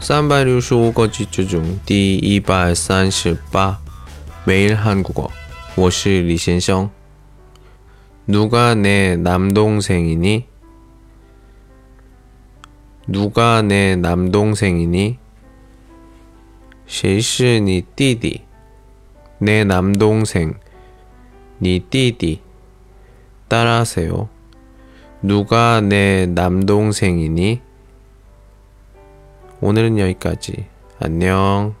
三百六十五个句子中第一百三十八매일 한국어 我是李先生 누가 내 남동생이니? 누가 내 남동생이니? 谁是你弟弟?내 남동생, 니 띠디. 따라하세요. 누가 내 남동생이니? 오늘은 여기까지. 안녕.